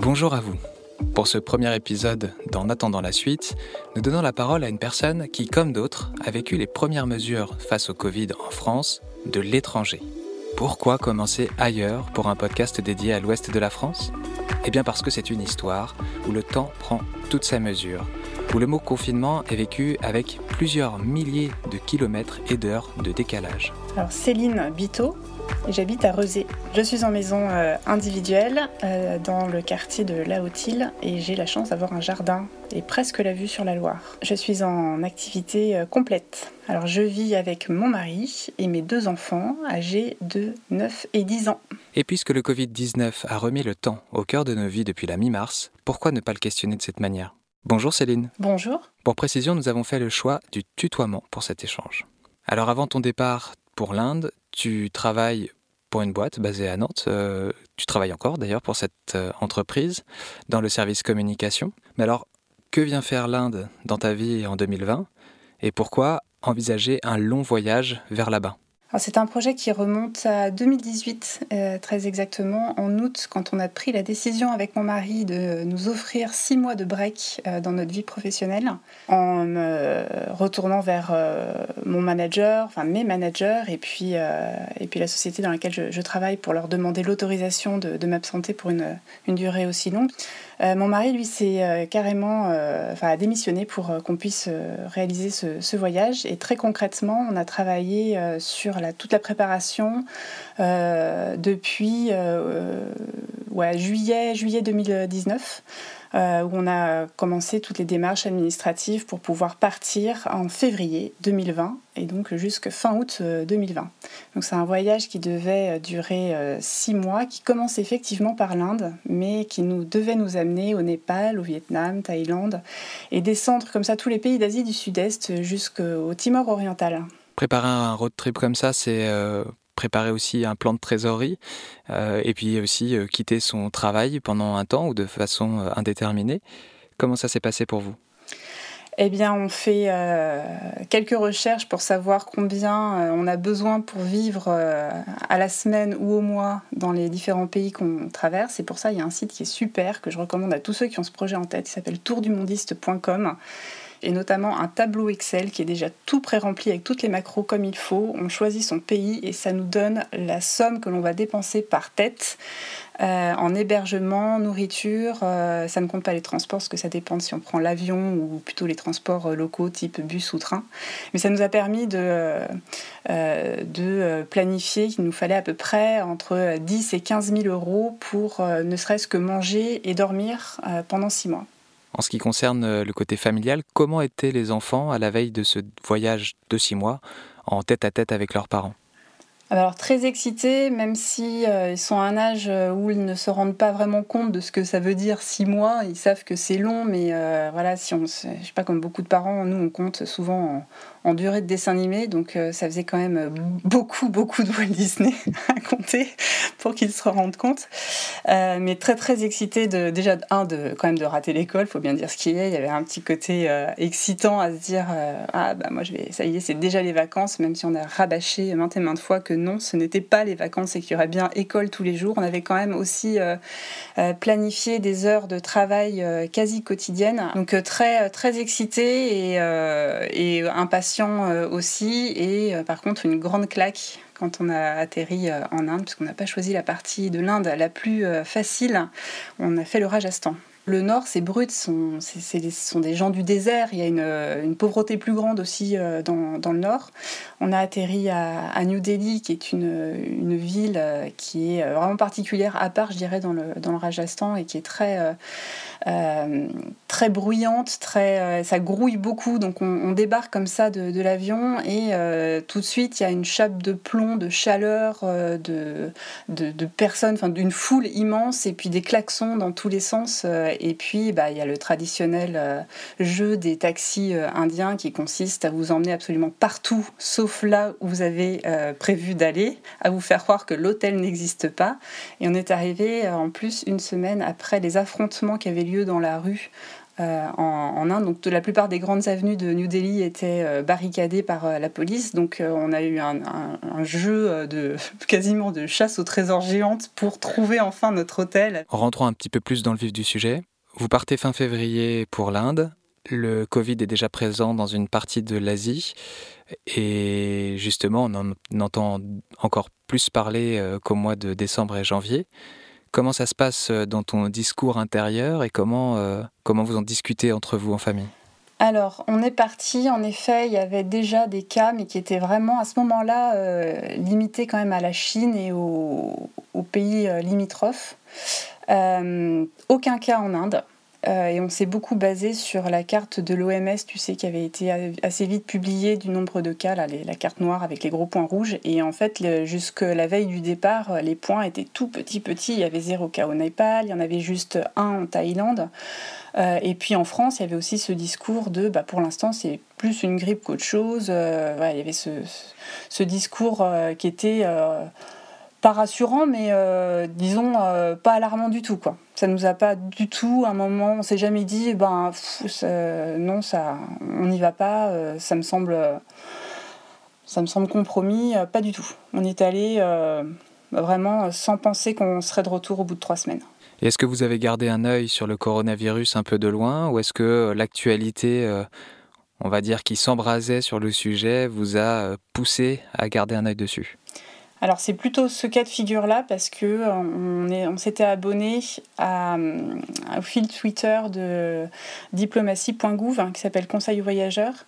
Bonjour à vous. Pour ce premier épisode d'En attendant la suite, nous donnons la parole à une personne qui, comme d'autres, a vécu les premières mesures face au Covid en France de l'étranger. Pourquoi commencer ailleurs pour un podcast dédié à l'ouest de la France? Eh bien parce que c'est une histoire où le temps prend toute sa mesure, où le mot confinement est vécu avec plusieurs milliers de kilomètres et d'heures de décalage. Alors Céline Bito, et j'habite à Rezé. Je suis en maison euh, individuelle euh, dans le quartier de La Haute-Île et j'ai la chance d'avoir un jardin et presque la vue sur la Loire. Je suis en activité euh, complète. Alors je vis avec mon mari et mes deux enfants âgés de 9 et 10 ans. Et puisque le Covid-19 a remis le temps au cœur de nos vies depuis la mi-mars, pourquoi ne pas le questionner de cette manière? Bonjour Céline. Bonjour. Pour précision, nous avons fait le choix du tutoiement pour cet échange. Alors avant ton départ pour l'Inde, tu travailles pour une boîte basée à Nantes. Euh, tu travailles encore d'ailleurs pour cette euh, entreprise dans le service communication. Mais alors, que vient faire l'Inde dans ta vie en 2020 et pourquoi envisager un long voyage vers là-bas? C'est un projet qui remonte à 2018, euh, très exactement, en août, quand on a pris la décision avec mon mari de nous offrir six mois de break euh, dans notre vie professionnelle, en me retournant vers euh, mon manager, enfin mes managers, et puis, et puis la société dans laquelle je, travaille pour leur demander l'autorisation de, m'absenter pour une, une durée aussi longue. Euh, mon mari, lui, s'est euh, carrément euh, démissionné pour qu'on puisse réaliser ce, voyage. Et très concrètement, on a travaillé sur toute la préparation depuis juillet, juillet 2019. Euh, où on a commencé toutes les démarches administratives pour pouvoir partir en février 2020 et donc jusqu'à fin août 2020. Euh, donc c'est un voyage qui devait euh, durer six mois, qui commence effectivement par l'Inde, mais qui nous devait nous amener au Népal, au Vietnam, Thaïlande et descendre comme ça tous les pays d'Asie du Sud-Est jusqu'au Timor oriental. Préparer un road trip comme ça, c'est préparer aussi un plan de trésorerie euh, et puis aussi euh, quitter son travail pendant un temps ou de façon euh, indéterminée. Comment ça s'est passé pour vous? Eh bien, on fait quelques recherches pour savoir combien on a besoin pour vivre à la semaine ou au mois dans les différents pays qu'on traverse. Et pour ça, il y a un site qui est super, que je recommande à tous ceux qui ont ce projet en tête. Il s'appelle tourdumondiste.com et notamment un tableau Excel qui est déjà tout pré-rempli avec toutes les macros comme il faut. On choisit son pays et ça nous donne la somme que l'on va dépenser par tête euh, en hébergement, nourriture. Euh, ça ne compte pas les transports parce que ça dépend si on prend l'avion ou plutôt les transports euh, locaux type bus ou train. Mais ça nous a permis de, de planifier qu'il nous fallait à peu près entre 10 et 15 000 euros pour ne serait-ce que manger et dormir pendant six mois. En ce qui concerne euh, le côté familial, comment étaient les enfants à la veille de ce voyage de six mois en tête à tête avec leurs parents? Alors très excités, même si euh, ils sont à un âge euh, où ils ne se rendent pas vraiment compte de ce que ça veut dire six mois. Ils savent que c'est long, mais voilà, si on, je sais pas comme beaucoup de parents, nous on compte souvent en, durée de dessin animé, donc euh, ça faisait quand même euh, beaucoup, beaucoup de Walt Disney à compter pour qu'ils se rendent compte. Euh, mais très, très excité de, déjà, un, de, quand même de rater l'école, faut bien dire ce qu'il est. Il y avait un petit côté excitant à se dire Ah, bah moi, je vais, ça y est, c'est déjà les vacances, même si on a rabâché maintes et maintes fois que non, ce n'était pas les vacances et qu'il y aurait bien école tous les jours. On avait quand même aussi planifié des heures de travail quasi quotidiennes. Donc, très, très excité et, et impatient euh, aussi, et euh, par contre une grande claque quand on a atterri euh, en Inde, puisqu'on n'a pas choisi la partie de l'Inde la plus facile. On a fait le Rajasthan. Le nord, c'est brut, ce sont, des gens du désert. Il y a une, pauvreté plus grande aussi dans, le nord. On a atterri à, New Delhi, qui est une, ville qui est vraiment particulière, à part, je dirais, dans le, dans le Rajasthan, et qui est très euh, très bruyante, très, euh, ça grouille beaucoup. Donc on, débarque comme ça de, l'avion et euh, tout de suite il y a une chape de plomb, de chaleur, de, de, personnes, enfin d'une foule immense et puis des klaxons dans tous les sens. Et puis bah, il y a le traditionnel jeu des taxis indiens qui consiste à vous emmener absolument partout sauf là où vous avez prévu d'aller, à vous faire croire que l'hôtel n'existe pas. Et on est arrivé en plus une semaine après les affrontements qui avaient lieu dans la rue en, Inde. Donc la plupart des grandes avenues de New Delhi étaient barricadées par la police. Donc on a eu un, jeu de quasiment de chasse au trésor géante pour trouver enfin notre hôtel. Rentrons un petit peu plus dans le vif du sujet. Vous partez fin février pour l'Inde. Le Covid est déjà présent dans une partie de l'Asie et justement on en entend encore plus parler euh, qu'au mois de décembre et janvier. Comment ça se passe euh, dans ton discours intérieur et comment, euh, comment vous en discutez entre vous en famille? Alors, on est parti, en effet, il y avait déjà des cas, mais qui étaient vraiment à ce moment-là limités quand même à la Chine et aux, pays limitrophes. aucun cas en Inde. Euh, et on s'est beaucoup basé sur la carte de l'OMS, tu sais, qui avait été assez vite publiée du nombre de cas, là, la carte noire avec les gros points rouges. Et en fait, jusque la veille du départ, euh, les points étaient tout petits, petits. Il y avait zéro cas au Népal, il y en avait juste un en Thaïlande. Euh, et puis en France, il y avait aussi ce discours de, bah, pour l'instant, c'est plus une grippe qu'autre chose. il y avait ce discours qui était pas rassurant, mais euh, disons euh, pas alarmant du tout. Quoi. Ça nous a pas du tout, un moment, on s'est jamais dit, ben non, ça, on n'y va pas, euh, ça me semble, ça me semble compromis, pas du tout. On est allé vraiment sans penser qu'on serait de retour au bout de trois semaines. est-ce que vous avez gardé un œil sur le coronavirus un peu de loin, ou est-ce que l'actualité on va dire, qui s'embrasait sur le sujet, vous a poussé à garder un œil dessus? Alors c'est plutôt ce cas de figure-là parce que euh, on, s'était abonné à, au fil Twitter de diplomatie.gouv hein, qui s'appelle Conseil aux voyageurs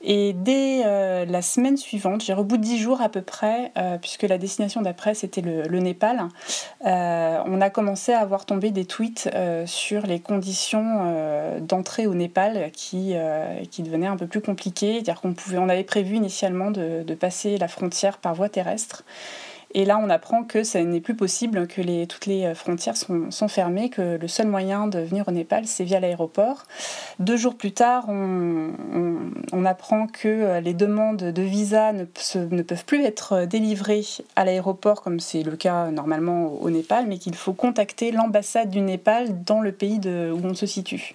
et dès euh, la semaine suivante, j'ai rebout 10 jours à peu près, euh, puisque la destination d'après c'était le, Népal, euh, on a commencé à avoir tombé des tweets sur les conditions d'entrée au Népal qui, qui devenaient un peu plus compliquées. C'est-à-dire qu'on on avait prévu initialement de, de passer la frontière par voie terrestre. Et là, on apprend que ça n'est plus possible, que toutes les euh, frontières sont, fermées, que le seul moyen de venir au Népal, c'est via l'aéroport. Deux jours plus tard, on, apprend que euh, les demandes de visa ne, peuvent plus être délivrées à l'aéroport, comme c'est le cas normalement au, Népal, mais qu'il faut contacter l'ambassade du Népal dans le pays où on se situe.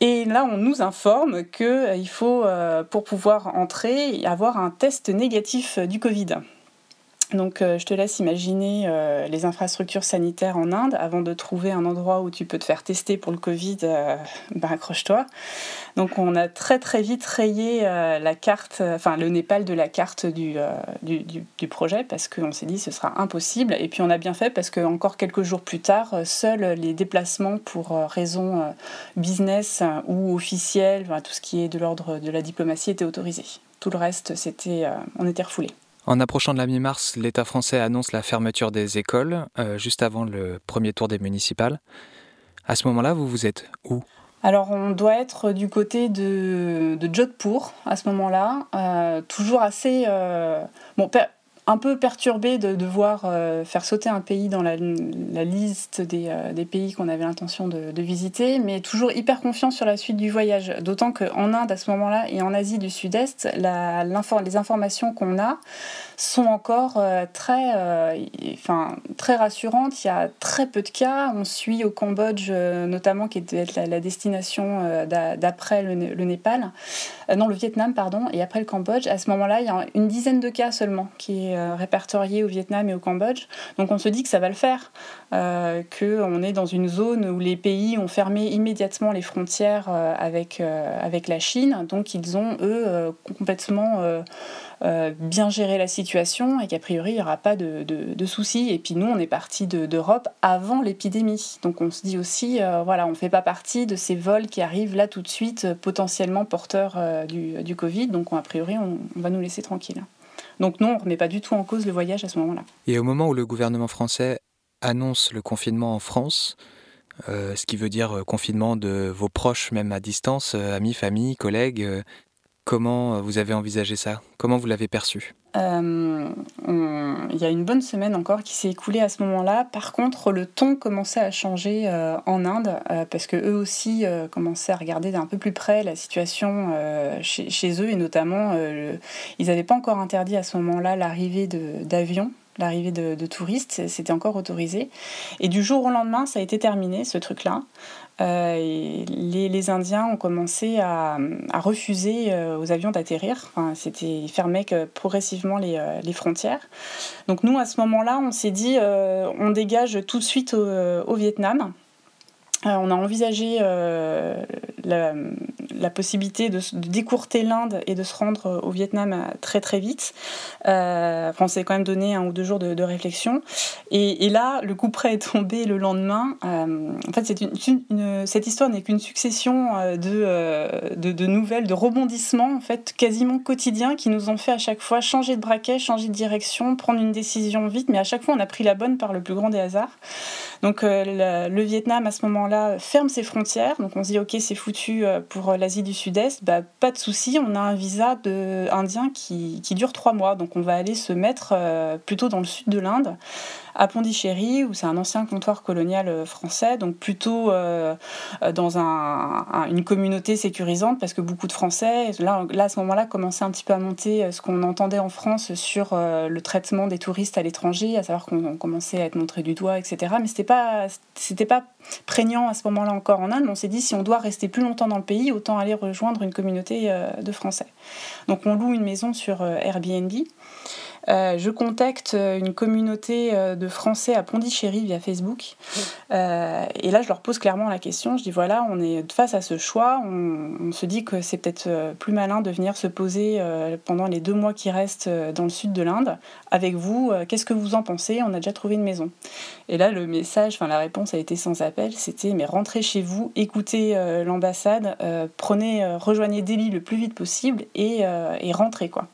Et là, on nous informe qu'il euh, faut, pour pouvoir entrer, avoir un test négatif du Covid. Donc euh, je te laisse imaginer euh, les infrastructures sanitaires en Inde avant de trouver un endroit où tu peux te faire tester pour le Covid, ben, accroche-toi. Donc on a très très vite rayé la carte, enfin le Népal de la carte du, du, projet parce qu'on s'est dit ce sera impossible. Et puis on a bien fait parce que encore quelques jours plus tard, seuls les déplacements pour raisons business ou officielles, tout ce qui est de l'ordre de la diplomatie étaient autorisés. Tout le reste, c'était, on était refoulés. En approchant de la mi-mars, l'État français annonce la fermeture des écoles, euh, juste avant le premier tour des municipales. À ce moment-là, vous vous êtes où? Alors on doit être du côté de, de Jodhpur à ce moment-là, euh, toujours assez... Euh, bon, un peu perturbé de devoir euh, faire sauter un pays dans la, liste des, euh, des pays qu'on avait l'intention de, visiter, mais toujours hyper confiant sur la suite du voyage. D'autant qu'en Inde, à ce moment-là, et en Asie du Sud-Est, les informations qu'on a sont encore euh, très, très rassurantes. Il y a très peu de cas. On suit au Cambodge, notamment, qui était la, la destination d'après le, le, Népal, non, le Vietnam, pardon, et après le Cambodge. À ce moment-là, il y a une dizaine de cas seulement qui est euh, répertoriés au Vietnam et au Cambodge. Donc on se dit que ça va le faire, euh, qu'on est dans une zone où les pays ont fermé immédiatement les frontières euh, avec, avec la Chine. Donc ils ont, eux, complètement bien géré la situation et qu'a priori il n'y aura pas de, de, soucis. Et puis nous, on est parti d'Europe avant l'épidémie. Donc on se dit aussi, voilà, on ne fait pas partie de ces vols qui arrivent là tout de suite, potentiellement porteurs du, du Covid. Donc a priori, on, on va nous laisser tranquilles. Donc non, on ne remet pas du tout en cause le voyage à ce moment-là. Et au moment où le gouvernement français annonce le confinement en France, euh, ce qui veut dire euh, confinement de vos proches, même à distance, euh, amis, famille, collègues, Comment vous avez envisagé ça? Comment vous l'avez perçu? Il y a une bonne semaine encore qui s'est écoulée à ce moment-là. Par contre, le ton commençait à changer en Inde parce que eux aussi commençaient à regarder d'un peu plus près la situation chez, eux et notamment ils n'avaient pas encore interdit à ce moment-là l'arrivée d'avions l'arrivée de, touristes, c'était encore autorisé. Et du jour au lendemain, ça a été terminé, ce truc-là. Euh, les, Indiens ont commencé à, refuser euh, aux avions d'atterrir. C'était, ils fermaient progressivement les, frontières. Donc nous, à ce moment-là, on s'est dit, on dégage tout de suite au Vietnam. On a envisagé la, la possibilité de, décourter l'Inde et de se rendre au Vietnam euh, très très vite. Euh, on s'est quand même donné un ou deux jours de, réflexion. Et, là, le coup près est tombé le lendemain. Euh, en fait, cette histoire n'est qu'une succession euh, de, de, nouvelles, de rebondissements en fait quasiment quotidiens qui nous ont fait à chaque fois changer de braquet, changer de direction, prendre une décision vite. Mais à chaque fois, on a pris la bonne par le plus grand des hasards. Donc le, Vietnam à ce moment-là ferme ses frontières. Donc on se dit ok, c'est foutu pour l'Asie du Sud-Est. Bah, pas de souci, on a un visa de indien qui, qui dure trois mois. Donc on va aller se mettre euh, plutôt dans le sud de l'Inde à Pondichéry, où c'est un ancien comptoir colonial euh, français, donc plutôt euh, euh, dans une communauté sécurisante, parce que beaucoup de Français, là, à ce moment-là, commençaient un petit peu à monter ce qu'on entendait en France sur le traitement des touristes à l'étranger, à savoir qu'on commençait à être montré du doigt, etc. Mais c'était pas, pas prégnant à ce moment-là encore en Inde. on s'est dit, si on doit rester plus longtemps dans le pays, autant aller rejoindre une communauté de Français. Donc on loue une maison sur Airbnb. Euh, je contacte une communauté euh, de Français à Pondichéry via Facebook. Euh, et là, je leur pose clairement la question. Je dis voilà, on est face à ce choix. On, se dit que c'est peut-être plus malin de venir se poser pendant les deux mois qui restent dans le sud de l'Inde avec vous. Qu'est-ce que vous en pensez? On a déjà trouvé une maison. Et là, le message, enfin la réponse a été sans appel. C'était mais rentrez chez vous, écoutez l'ambassade, prenez, rejoignez Delhi le plus vite possible et, et rentrez quoi.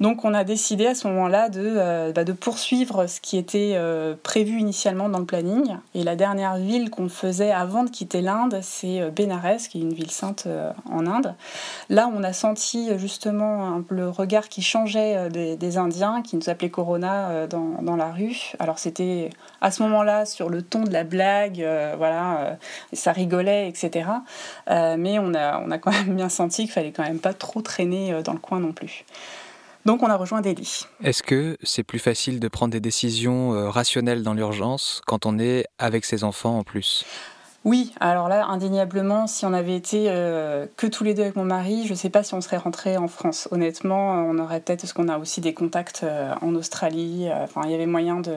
Donc on a décidé à ce moment-là de, euh, bah, de poursuivre ce qui était euh, prévu initialement dans le planning. Et la dernière ville qu'on faisait avant de quitter l'Inde, c'est euh, Benares, qui est une ville sainte en Inde. Là, on a senti justement le regard qui changeait des, Indiens, qui nous appelaient Corona dans, dans la rue. Alors c'était à ce moment-là sur le ton de la blague, voilà, ça rigolait, etc. mais on a, on a quand même bien senti qu'il fallait quand même pas trop traîner dans le coin non plus. Donc on a rejoint Delhi. Est-ce que c'est plus facile de prendre des décisions euh, rationnelles dans l'urgence quand on est avec ses enfants en plus? Oui, alors là, indéniablement, si on avait été euh, que tous les deux avec mon mari, je ne sais pas si on serait rentré en France. Honnêtement, on aurait peut-être, parce qu'on a aussi des contacts euh, en Australie, enfin, il y avait moyen de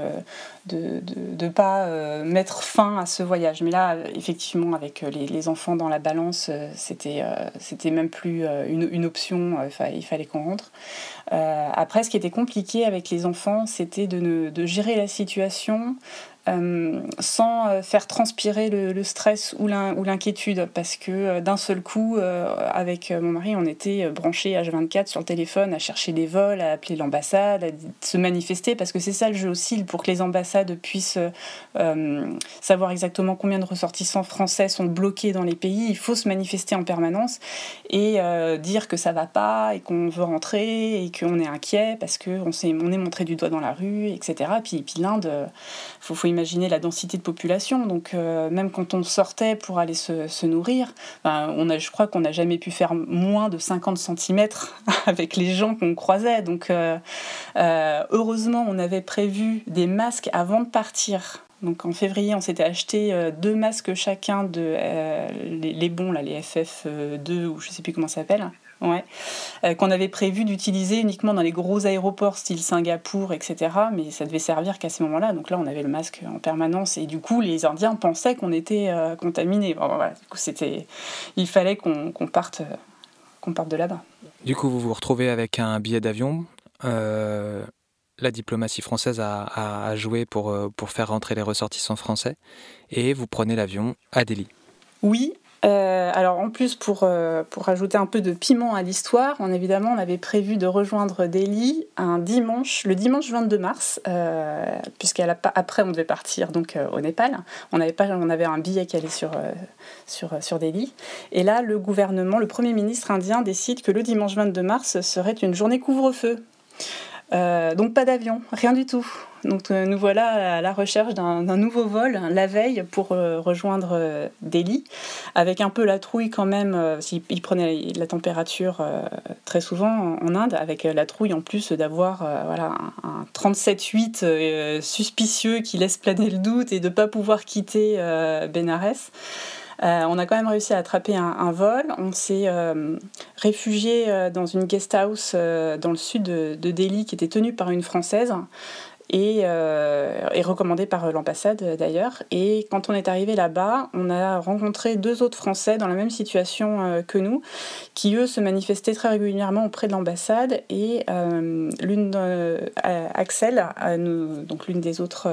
ne de, pas mettre fin à ce voyage. Mais là, effectivement, avec les, enfants dans la balance, c'était c'était même plus une, une option, il fallait qu'on rentre. Euh, après, ce qui était compliqué avec les enfants, c'était de, de, gérer la situation euh, sans euh, faire transpirer le, stress ou l'inquiétude, parce que d'un seul coup, avec mon mari, on était branchés H24 sur le téléphone à chercher des vols, à appeler l'ambassade, à se manifester, parce que c'est ça le jeu aussi, pour que les ambassades puissent savoir exactement combien de ressortissants français sont bloqués dans les pays, il faut se manifester en permanence et dire que ça va pas et qu'on veut rentrer et qu'on est inquiet parce qu'on on est montré du doigt dans la rue, etc. Puis, puis l'Inde, euh, faut, faut, imaginer la densité de population. Donc euh, même quand on sortait pour aller se, nourrir, ben, on a, je crois qu'on n'a jamais pu faire moins de 50 cm avec les gens qu'on croisait. Donc euh, heureusement, on avait prévu des masques avant de partir. Donc en février, on s'était acheté deux masques chacun de les, les, bons, là, les FF2 ou je sais plus comment ça s'appelle ouais, euh, qu'on avait prévu d'utiliser uniquement dans les gros aéroports style Singapour, etc. Mais ça devait servir qu'à ce moment-là. Donc là, on avait le masque en permanence et du coup, les Indiens pensaient qu'on était euh, contaminés. voilà, du coup, c'était, il fallait qu'on parte, qu'on parte de là-bas. Du coup, vous vous retrouvez avec un billet d'avion. Euh, la diplomatie française a, a, joué pour, pour faire rentrer les ressortissants français et vous prenez l'avion à Delhi. Oui, euh, alors en plus, pour, euh, ajouter un peu de piment à l'histoire, on, évidemment, on avait prévu de rejoindre Delhi le dimanche 22 mars, euh, puisqu'après on devait partir donc au Népal. On avait, pas, on avait un billet qui allait sur, sur, sur Delhi. Et là, le gouvernement, le Premier ministre indien décide que le dimanche 22 mars serait une journée couvre-feu. Donc pas d'avion, rien du tout. Donc euh, nous voilà à la recherche d'un nouveau vol la veille pour euh, rejoindre euh, Delhi, avec un peu la trouille quand même, s'il prenait la température très souvent en, Inde, avec la trouille en plus d'avoir voilà, un, 37-8 suspicieux qui laisse planer le doute et de ne pas pouvoir quitter Benares. On a quand même réussi à attraper un, vol. On s'est réfugié dans une guest house dans le sud de, de, Delhi qui était tenue par une Française et, euh, recommandé par l'ambassade d'ailleurs. Et quand on est arrivé là-bas, on a rencontré deux autres Français dans la même situation euh, que nous, qui eux se manifestaient très régulièrement auprès de l'ambassade. Et euh, l'une, Axel, donc l'une des autres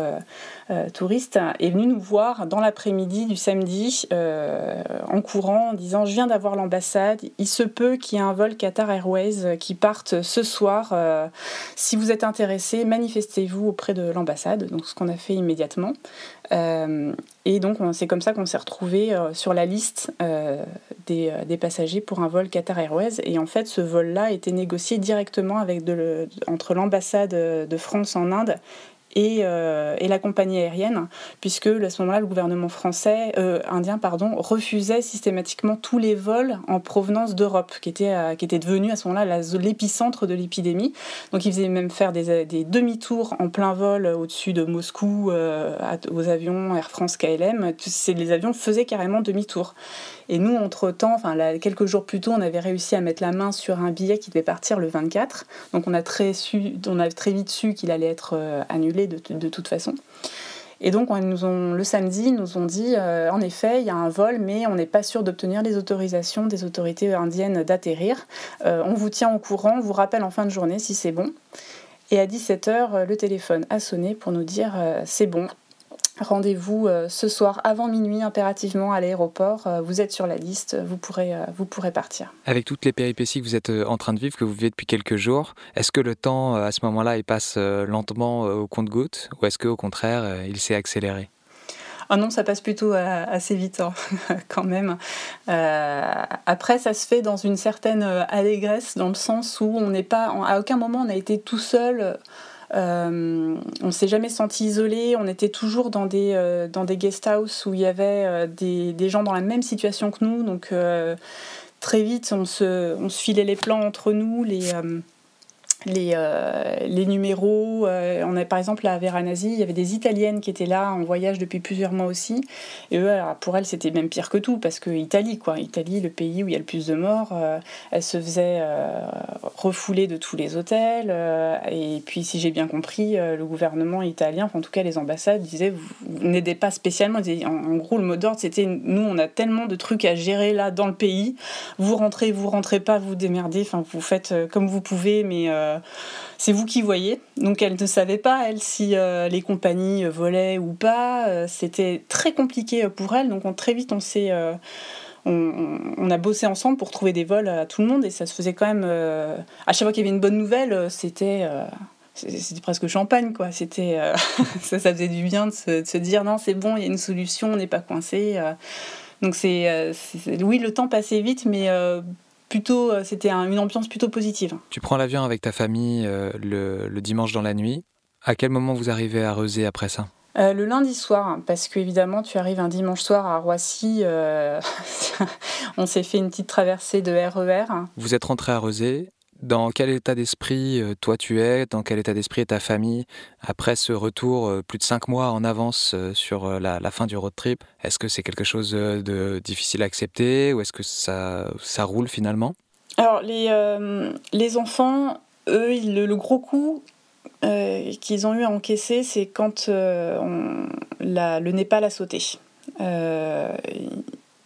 touristes, est venue nous voir dans l'après-midi du samedi en courant, en disant je viens d'avoir l'ambassade, il se peut qu'il y ait un vol Qatar Airways qui parte ce soir. si vous êtes intéressé, manifestez-vous auprès de l'ambassade, donc ce qu'on a fait immédiatement. Euh, et donc c'est comme ça qu'on s'est retrouvé euh, sur la liste euh, des, passagers pour un vol Qatar Airways. Et en fait, ce vol-là a été négocié directement entre l'ambassade de France en Inde euh, et, la compagnie aérienne, puisque à ce moment-là, le gouvernement français, euh, indien, pardon, refusait systématiquement tous les vols en provenance d'Europe, qui était, euh, était devenu à ce moment-là l'épicentre de l'épidémie. Donc ils faisaient même faire des, des demi-tours en plein vol au-dessus de Moscou aux avions Air France KLM. Les avions faisaient carrément demi-tour. Et nous, entre-temps, quelques jours plus tôt, on avait réussi à mettre la main sur un billet qui devait partir le 24. Donc on a très, su, on a très vite su qu'il allait être euh, de, toute façon. Et donc, le samedi, ils nous ont dit, euh, en effet, il y a un vol, mais on n'est pas sûr d'obtenir les autorisations des autorités indiennes d'atterrir. Euh, on vous tient au courant, on vous rappelle en fin de journée si c'est bon. Et à 17h, le téléphone a sonné pour nous dire c'est bon, Rendez-vous euh, ce soir avant minuit impérativement à l'aéroport. Euh, vous êtes sur la liste, vous pourrez, euh, vous pourrez partir. Avec toutes les péripéties que vous êtes en train de vivre, que vous vivez depuis quelques jours, est-ce que le temps à ce moment-là il passe lentement au compte-goutte ou est-ce qu'au contraire il s'est accéléré? Ah non, ça passe plutôt assez vite hein, quand même. après, ça se fait dans une certaine allégresse, dans le sens où on n'est pas, à aucun moment on a été tout seul euh, on s'est jamais senti isolé, on était toujours dans des, euh, guest house où il y avait euh, des, gens dans la même situation que nous. Donc très vite, on se, filait les plans entre nous, les, euh, les numéros. Euh, on a par exemple à Veranasi, il y avait des Italiennes qui étaient là en voyage depuis plusieurs mois aussi. Et eux, alors, pour elles, c'était même pire que tout parce que Italie, quoi. Italie, le pays où il y a le plus de morts, euh, elle se faisait refouler de tous les hôtels. et puis, si j'ai bien compris, le gouvernement italien, enfin, en tout cas les ambassades, disaient vous, n'aidez pas spécialement. En, gros, le mot d'ordre, c'était nous, on a tellement de trucs à gérer là dans le pays. Vous rentrez, vous rentrez pas, vous démerdez. Enfin, vous faites comme vous pouvez, mais euh, c'est vous qui voyez. Donc elle ne savait pas, elle, si euh, les compagnies volaient ou pas. Euh, c'était très compliqué pour elle. Donc très vite, on s'est... On, a bossé ensemble pour trouver des vols à tout le monde et ça se faisait quand même... à chaque fois qu'il y avait une bonne nouvelle, c'était c'était presque champagne quoi c'était ça, ça faisait du bien de se, dire non c'est bon il y a une solution on n'est pas coincé donc c'est oui le temps passait vite mais plutôt, euh, c'était une ambiance plutôt positive. Tu prends l'avion avec ta famille euh, le, dimanche dans la nuit. À quel moment vous arrivez à Reuser après ça? Euh, le lundi soir, parce qu'évidemment, tu arrives un dimanche soir à Roissy. on s'est fait une petite traversée de RER. E vous êtes rentré à Rezé dans quel état d'esprit euh, toi tu es, dans quel état d'esprit est ta famille après ce retour euh, plus de cinq mois en avance euh, sur la, fin du road trip Est-ce que c'est quelque chose de difficile à accepter ou est-ce que ça, ça roule finalement? Alors les, les enfants, eux, le, gros coup qu'ils ont eu à encaisser, c'est quand le Népal a sauté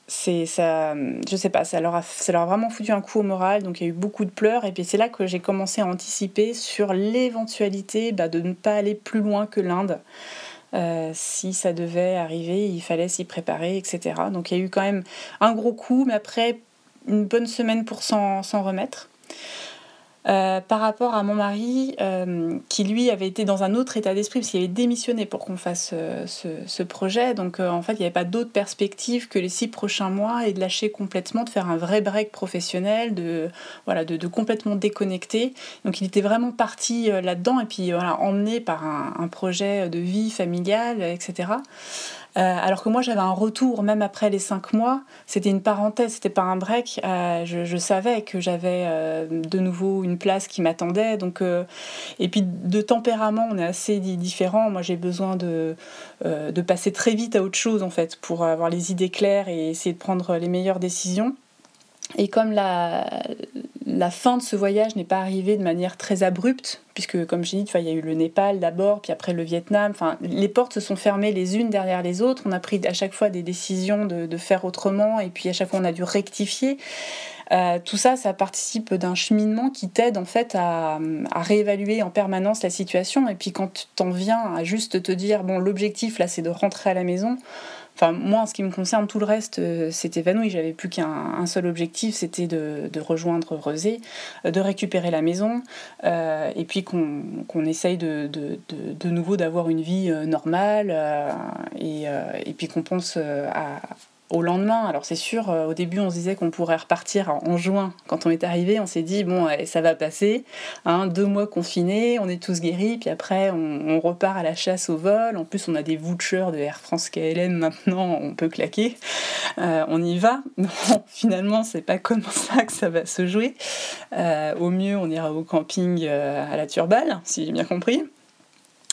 c'est ça je sais pas ça leur a vraiment foutu un coup au moral donc il y a eu beaucoup de pleurs et puis c'est là que j'ai commencé à anticiper sur l'éventualité bah, de ne pas aller plus loin que l'Inde. Euh, si ça devait arriver il fallait s'y préparer etc donc il y a eu quand même un gros coup mais après une bonne semaine pour s'en remettre euh, par rapport à mon mari, euh, qui lui avait été dans un autre état d'esprit, parce qu'il avait démissionné pour qu'on fasse euh, ce, projet. Donc en fait, il n'y avait pas d'autre perspective que les six prochains mois et de lâcher complètement, de faire un vrai break professionnel, de, voilà, de, complètement déconnecter. Donc il était vraiment parti là-dedans et puis voilà, emmené par un, un projet de vie familiale, etc. Euh, alors que moi, j'avais un retour, même après les cinq mois. C'était une parenthèse, c'était pas un break. Euh, je, savais que j'avais euh, de nouveau une place qui m'attendait. Donc, et puis de tempérament, on est assez différents. Moi, j'ai besoin de, de passer très vite à autre chose, en fait, pour avoir les idées claires et essayer de prendre les meilleures décisions. Et comme la, la fin de ce voyage n'est pas arrivée de manière très abrupte, puisque comme j'ai dit, il y a eu le Népal d'abord, puis après le Vietnam, les portes se sont fermées les unes derrière les autres, on a pris à chaque fois des décisions de, de faire autrement, et puis à chaque fois on a dû rectifier. Euh, tout ça, ça participe d'un cheminement qui t'aide en fait à, à, réévaluer en permanence la situation. Et puis quand t'en viens à juste te dire, bon, l'objectif là, c'est de rentrer à la maison, Enfin, moi, en ce qui me concerne, tout le reste euh, s'est évanoui. J'avais plus qu'un seul objectif, c'était de, rejoindre Rosé, euh, de récupérer la maison, euh, et puis qu'on essaye de, de, nouveau d'avoir une vie normale, et, et, puis qu'on pense à, au lendemain. Alors c'est sûr, euh, au début on se disait qu'on pourrait repartir en, juin. Quand on est arrivé, on s'est dit, bon, ça va passer. Hein, deux mois confinés, on est tous guéris, puis après on, repart à la chasse au vol. En plus on a des vouchers de Air France KLM maintenant, on peut claquer. Euh, on y va. Non, finalement c'est pas comme ça que ça va se jouer. Euh, au mieux on ira au camping à la Turballe, si j'ai bien compris.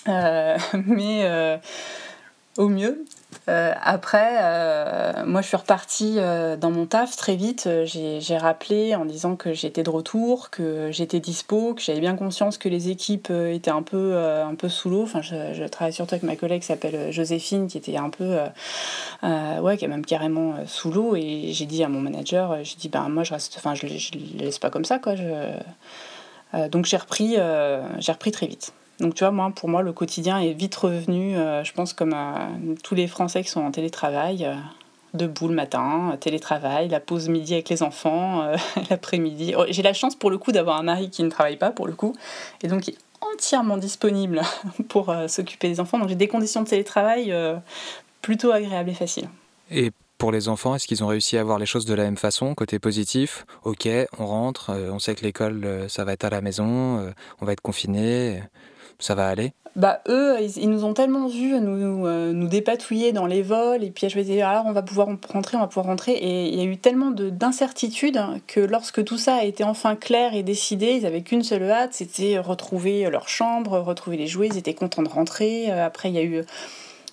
mais au mieux. Euh, après, euh, moi je suis repartie euh, dans mon taf très vite. J'ai rappelé en disant que j'étais de retour, que j'étais dispo, que j'avais bien conscience que les équipes étaient un peu, un peu sous l'eau. Enfin, je, travaille surtout avec ma collègue qui s'appelle Joséphine, qui était un peu, ouais, qui est même carrément sous l'eau. Et j'ai dit à mon manager, j'ai dit, ben moi je reste, enfin je, je, laisse pas comme ça, quoi. Je, donc j'ai repris, j'ai repris très vite. Donc tu vois, moi, pour moi, le quotidien est vite revenu, euh, je pense, comme euh, tous les Français qui sont en télétravail, euh, debout le matin, télétravail, la pause midi avec les enfants, l'après-midi. Oh, j'ai la chance pour le coup d'avoir un mari qui ne travaille pas, pour le coup, et donc qui entièrement disponible pour s'occuper des enfants. Donc j'ai des conditions de télétravail plutôt agréables et faciles. Et pour les enfants, est-ce qu'ils ont réussi à voir les choses de la même façon, côté positif? Ok, on rentre, on sait que l'école, ça va être à la maison, on va être confiné ça va aller? Bah eux, ils, nous ont tellement vus nous, euh, nous dépatouiller dans les vols, et puis je me disais, alors on va pouvoir rentrer, on va pouvoir rentrer, et il y a eu tellement d'incertitudes que lorsque tout ça a été enfin clair et décidé, ils n'avaient qu'une seule hâte, c'était retrouver leur chambre, retrouver les jouets, ils étaient contents de rentrer. Euh, après, il y a eu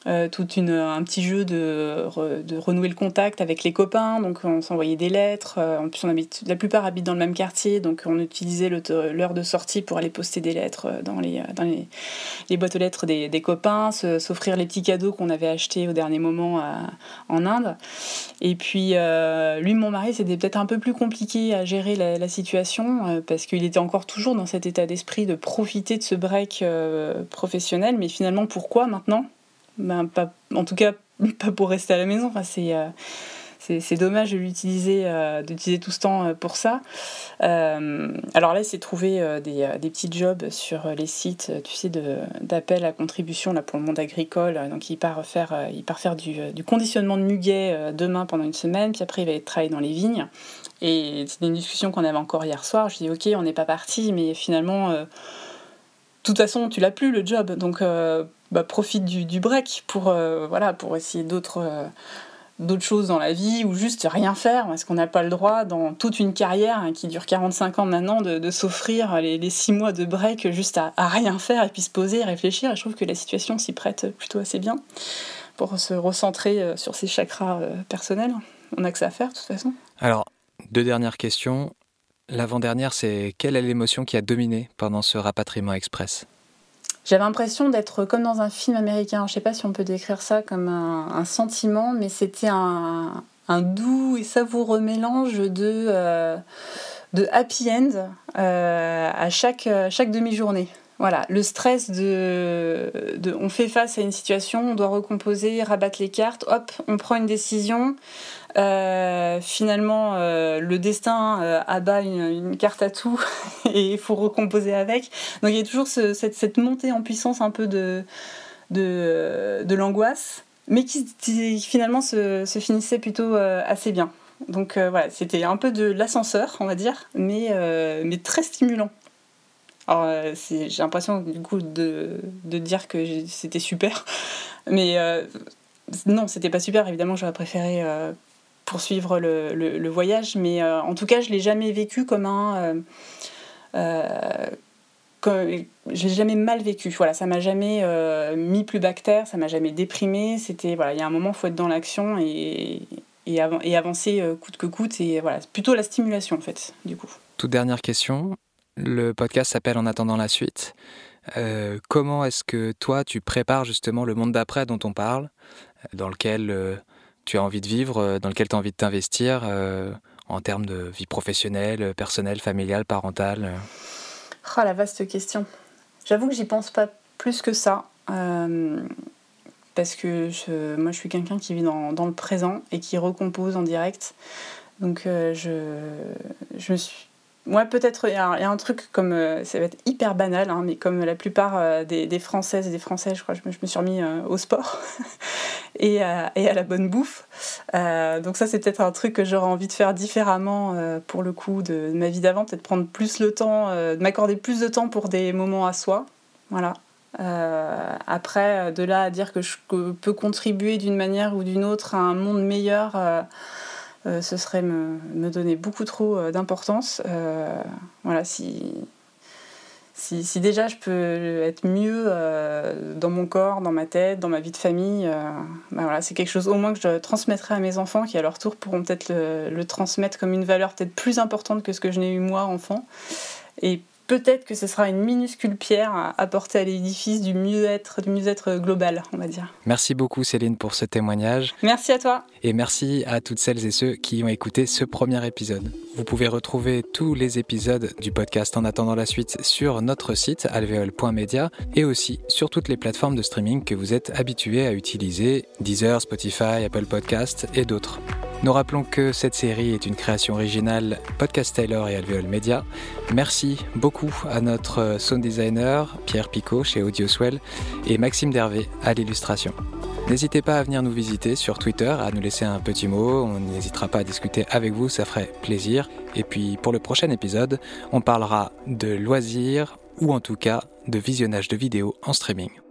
euh, tout une, un petit jeu de, de, renouer le contact avec les copains. Donc on s'envoyait des lettres. Euh, en plus, on habite, la plupart habitent dans le même quartier, donc on utilisait l'heure de sortie pour aller poster des lettres euh, dans les, dans les, boîtes aux lettres des, des copains, s'offrir les petits cadeaux qu'on avait achetés au dernier moment en Inde. Et puis, lui, mon mari, c'était peut-être un peu plus compliqué à gérer la situation parce qu'il était encore toujours dans cet état d'esprit de profiter de ce break professionnel. Mais finalement, pourquoi maintenant? Ben, pas, en tout cas, pas pour rester à la maison. Enfin, c'est, euh, c'est, dommage de l'utiliser, euh, d'utiliser tout ce temps euh, pour ça. alors là, c'est trouver des, des, petits jobs sur les sites, tu sais, d'appel à contribution là, pour le monde agricole. Donc, il part faire, il part faire du, du conditionnement de muguet demain pendant une semaine, puis après, il va travailler dans les vignes. Et c'était une discussion qu'on avait encore hier soir. Je dis, ok, on n'est pas parti, mais finalement, toute façon, tu l'as plus le job. Donc, bah, profite du, break pour, euh, voilà, pour essayer d'autres euh, d'autres choses dans la vie ou juste rien faire parce qu'on n'a pas le droit dans toute une carrière hein, qui dure 45 ans maintenant de, s'offrir les, 6 mois de break juste à, rien faire et puis se poser, réfléchir. Et je trouve que la situation s'y prête plutôt assez bien pour se recentrer euh, sur ses chakras personnels. On n'a que ça à faire de toute façon. Alors, deux dernières questions. L'avant-dernière, c'est quelle est l'émotion qui a dominé pendant ce rapatriement express? J'avais l'impression d'être comme dans un film américain. Je ne sais pas si on peut décrire ça comme un, sentiment, mais c'était un, doux et savoureux mélange de, euh, de happy end euh, à chaque, chaque demi-journée. Voilà, le stress de, de, On fait face à une situation, on doit recomposer, rabattre les cartes, hop, on prend une décision. Euh, finalement, euh, le destin euh, abat une, carte à tout et il faut recomposer avec. Donc il y a toujours cette, montée en puissance un peu de, de, l'angoisse, mais qui, finalement se, se, finissait plutôt assez bien. Donc voilà, c'était un peu de l'ascenseur, on va dire, mais, mais très stimulant. Alors, j'ai l'impression du coup de, de dire que c'était super, mais non, c'était pas super. Évidemment, j'aurais préféré poursuivre le, le, voyage, mais en tout cas, je l'ai jamais vécu comme un. Comme, je l'ai jamais mal vécu. Voilà, ça m'a jamais mis plus bactère, ça m'a jamais déprimé. C'était voilà, il y a un moment, faut être dans l'action et, et, avancer coûte que coûte. Et voilà, plutôt la stimulation en fait, du coup. Toute dernière question. Le podcast s'appelle En attendant la suite. Euh, comment est-ce que toi, tu prépares justement le monde d'après dont on parle, dans lequel euh, tu as envie de vivre, euh, dans lequel tu as envie de t'investir en termes de vie professionnelle, personnelle, familiale, parentale Oh, la vaste question. J'avoue que j'y pense pas plus que ça. parce que moi, je suis quelqu'un qui vit dans, dans, le présent et qui recompose en direct. Donc, je, je me suis moi, peut-être, il y, a un truc comme. Euh, ça va être hyper banal, hein, mais comme la plupart euh, des, Françaises et des Français, je crois, je me, suis remis euh, au sport et, à, et, à, la bonne bouffe. donc, ça, c'est peut-être un truc que j'aurais envie de faire différemment pour le coup de, ma vie d'avant. Peut-être prendre plus le temps, de m'accorder plus de temps pour des moments à soi. Voilà. après, de là à dire que je peux contribuer d'une manière ou d'une autre à un monde meilleur euh, ce serait me, donner beaucoup trop euh, d'importance. Euh, voilà, si, si, déjà je peux être mieux dans mon corps, dans ma tête, dans ma vie de famille, ben voilà, c'est quelque chose au moins que je transmettrai à mes enfants qui à leur tour pourront peut-être le, le transmettre comme une valeur peut-être plus importante que ce que je n'ai eu moi enfant. Et peut-être que ce sera une minuscule pierre à apporter à l'édifice du mieux-être, du mieux-être global, on va dire. Merci beaucoup Céline pour ce témoignage. Merci à toi. Et merci à toutes celles et ceux qui ont écouté ce premier épisode. Vous pouvez retrouver tous les épisodes du podcast en attendant la suite sur notre site alveol.media et aussi sur toutes les plateformes de streaming que vous êtes habitués à utiliser, Deezer, Spotify, Apple Podcast et d'autres. Nous rappelons que cette série est une création originale Podcast Taylor et Alveol Media. Merci à notre sound designer Pierre Picot chez Audioswell et Maxime Dervé à l'illustration. N'hésitez pas à venir nous visiter sur Twitter, à nous laisser un petit mot, on n'hésitera pas à discuter avec vous, ça ferait plaisir. Et puis pour le prochain épisode, on parlera de loisirs ou en tout cas de visionnage de vidéos en streaming.